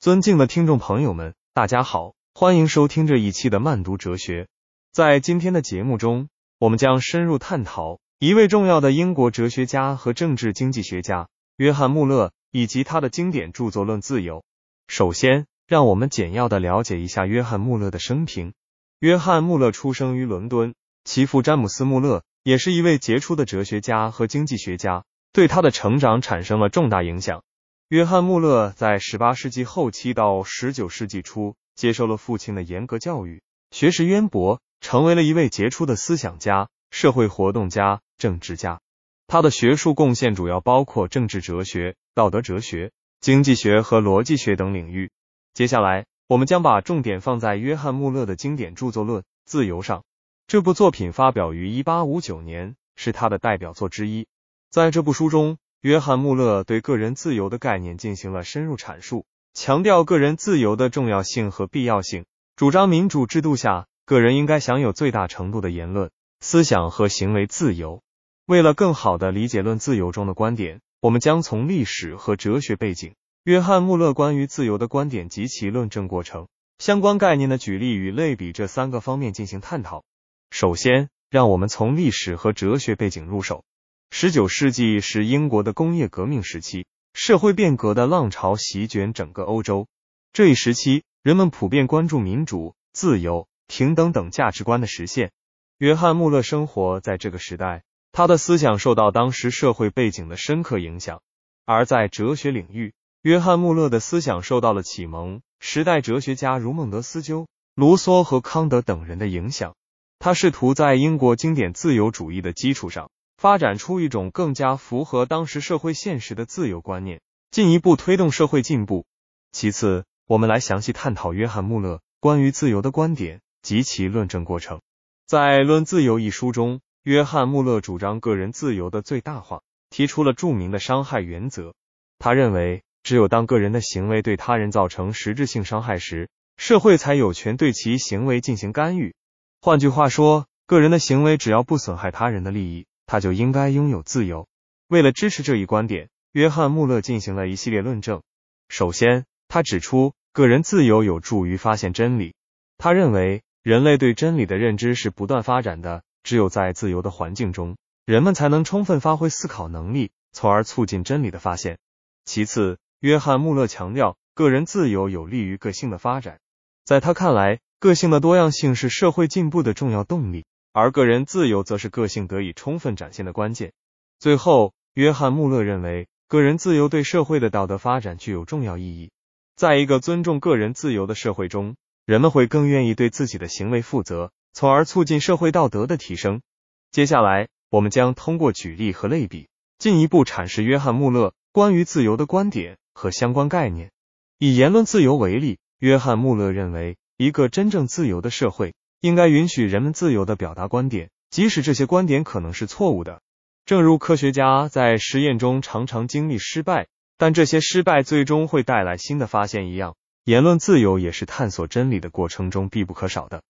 尊敬的听众朋友们，大家好，欢迎收听这一期的慢读哲学。在今天的节目中，我们将深入探讨一位重要的英国哲学家和政治经济学家约翰穆勒以及他的经典著作《论自由》。首先，让我们简要的了解一下约翰穆勒的生平。约翰穆勒出生于伦敦，其父詹姆斯穆勒也是一位杰出的哲学家和经济学家，对他的成长产生了重大影响。约翰穆勒在十八世纪后期到十九世纪初接受了父亲的严格教育，学识渊博，成为了一位杰出的思想家、社会活动家、政治家。他的学术贡献主要包括政治哲学、道德哲学、经济学和逻辑学等领域。接下来，我们将把重点放在约翰穆勒的经典著作《论自由》上。这部作品发表于一八五九年，是他的代表作之一。在这部书中，约翰穆勒对个人自由的概念进行了深入阐述，强调个人自由的重要性和必要性，主张民主制度下个人应该享有最大程度的言论、思想和行为自由。为了更好的理解《论自由》中的观点，我们将从历史和哲学背景。约翰穆勒关于自由的观点及其论证过程、相关概念的举例与类比这三个方面进行探讨。首先，让我们从历史和哲学背景入手。十九世纪是英国的工业革命时期，社会变革的浪潮席卷整个欧洲。这一时期，人们普遍关注民主、自由、平等等价值观的实现。约翰穆勒生活在这个时代，他的思想受到当时社会背景的深刻影响。而在哲学领域，约翰穆勒的思想受到了启蒙时代哲学家如孟德斯鸠、卢梭和康德等人的影响。他试图在英国经典自由主义的基础上，发展出一种更加符合当时社会现实的自由观念，进一步推动社会进步。其次，我们来详细探讨约翰穆勒关于自由的观点及其论证过程。在《论自由》一书中，约翰穆勒主张个人自由的最大化，提出了著名的伤害原则。他认为。只有当个人的行为对他人造成实质性伤害时，社会才有权对其行为进行干预。换句话说，个人的行为只要不损害他人的利益，他就应该拥有自由。为了支持这一观点，约翰穆勒进行了一系列论证。首先，他指出个人自由有助于发现真理。他认为，人类对真理的认知是不断发展的，只有在自由的环境中，人们才能充分发挥思考能力，从而促进真理的发现。其次，约翰穆勒强调，个人自由有利于个性的发展。在他看来，个性的多样性是社会进步的重要动力，而个人自由则是个性得以充分展现的关键。最后，约翰穆勒认为，个人自由对社会的道德发展具有重要意义。在一个尊重个人自由的社会中，人们会更愿意对自己的行为负责，从而促进社会道德的提升。接下来，我们将通过举例和类比，进一步阐释约翰穆勒关于自由的观点。和相关概念。以言论自由为例，约翰穆勒认为，一个真正自由的社会应该允许人们自由的表达观点，即使这些观点可能是错误的。正如科学家在实验中常常经历失败，但这些失败最终会带来新的发现一样，言论自由也是探索真理的过程中必不可少的。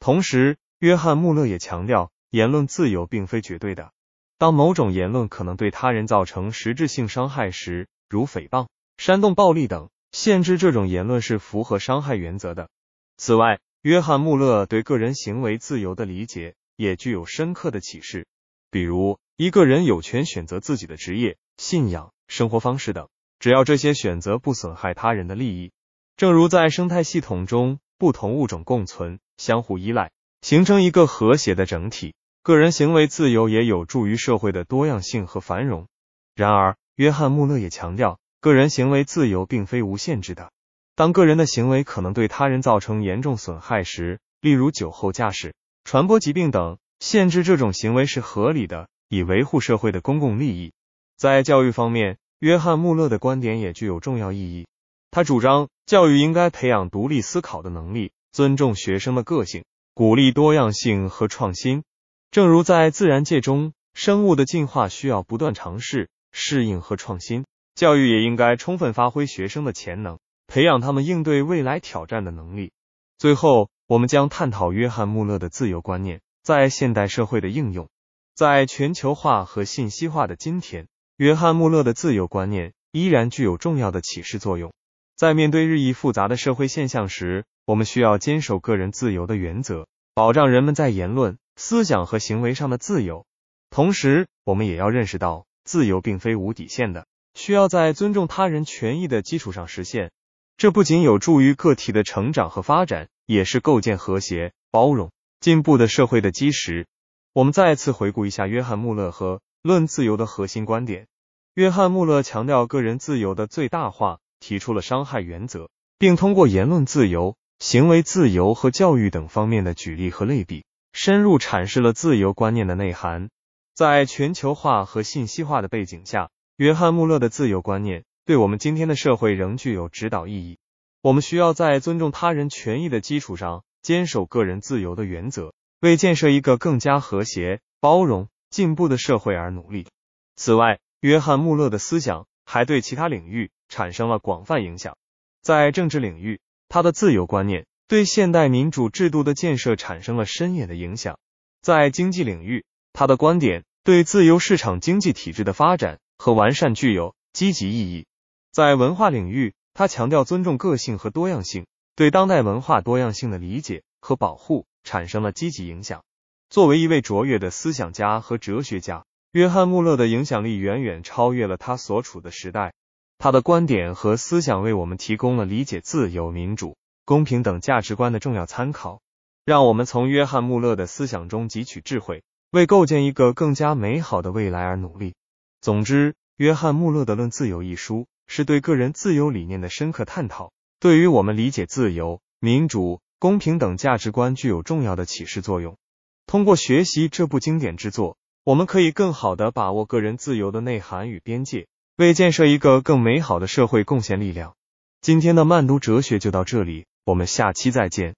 同时，约翰穆勒也强调，言论自由并非绝对的。当某种言论可能对他人造成实质性伤害时，如诽谤。煽动暴力等，限制这种言论是符合伤害原则的。此外，约翰穆勒对个人行为自由的理解也具有深刻的启示。比如，一个人有权选择自己的职业、信仰、生活方式等，只要这些选择不损害他人的利益。正如在生态系统中，不同物种共存、相互依赖，形成一个和谐的整体，个人行为自由也有助于社会的多样性和繁荣。然而，约翰穆勒也强调。个人行为自由并非无限制的。当个人的行为可能对他人造成严重损害时，例如酒后驾驶、传播疾病等，限制这种行为是合理的，以维护社会的公共利益。在教育方面，约翰穆勒的观点也具有重要意义。他主张教育应该培养独立思考的能力，尊重学生的个性，鼓励多样性和创新。正如在自然界中，生物的进化需要不断尝试、适应和创新。教育也应该充分发挥学生的潜能，培养他们应对未来挑战的能力。最后，我们将探讨约翰穆勒的自由观念在现代社会的应用。在全球化和信息化的今天，约翰穆勒的自由观念依然具有重要的启示作用。在面对日益复杂的社会现象时，我们需要坚守个人自由的原则，保障人们在言论、思想和行为上的自由。同时，我们也要认识到，自由并非无底线的，需要在尊重他人权益的基础上实现。这不仅有助于个体的成长和发展，也是构建和谐、包容、进步的社会的基石。我们再次回顾一下约翰·穆勒和《论自由》的核心观点。约翰·穆勒强调个人自由的最大化，提出了伤害原则，并通过言论自由、行为自由和教育等方面的举例和类比，深入阐释了自由观念的内涵。在全球化和信息化的背景下，约翰·穆勒的自由观念。对我们今天的社会仍具有指导意义。我们需要在尊重他人权益的基础上，坚守个人自由的原则，为建设一个更加和谐、包容、进步的社会而努力。此外，约翰·穆勒的思想还对其他领域产生了广泛影响。在政治领域，他的自由观念对现代民主制度的建设产生了深远的影响。在经济领域，他的观点对自由市场经济体制的发展和完善具有积极意义。在文化领域，他强调尊重个性和多样性，对当代文化多样性的理解和保护产生了积极影响。作为一位卓越的思想家和哲学家，约翰·穆勒的影响力远远超越了他所处的时代。他的观点和思想为我们提供了理解自由、民主、公平等价值观的重要参考。让我们从约翰·穆勒的思想中汲取智慧，为构建一个更加美好的未来而努力。总之，约翰·穆勒的《论自由》一书。是对个人自由理念的深刻探讨，对于我们理解自由、民主、公平等价值观具有重要的启示作用。通过学习这部经典之作，我们可以更好的把握个人自由的内涵与边界，为建设一个更美好的社会贡献力量。今天的慢读哲学就到这里，我们下期再见。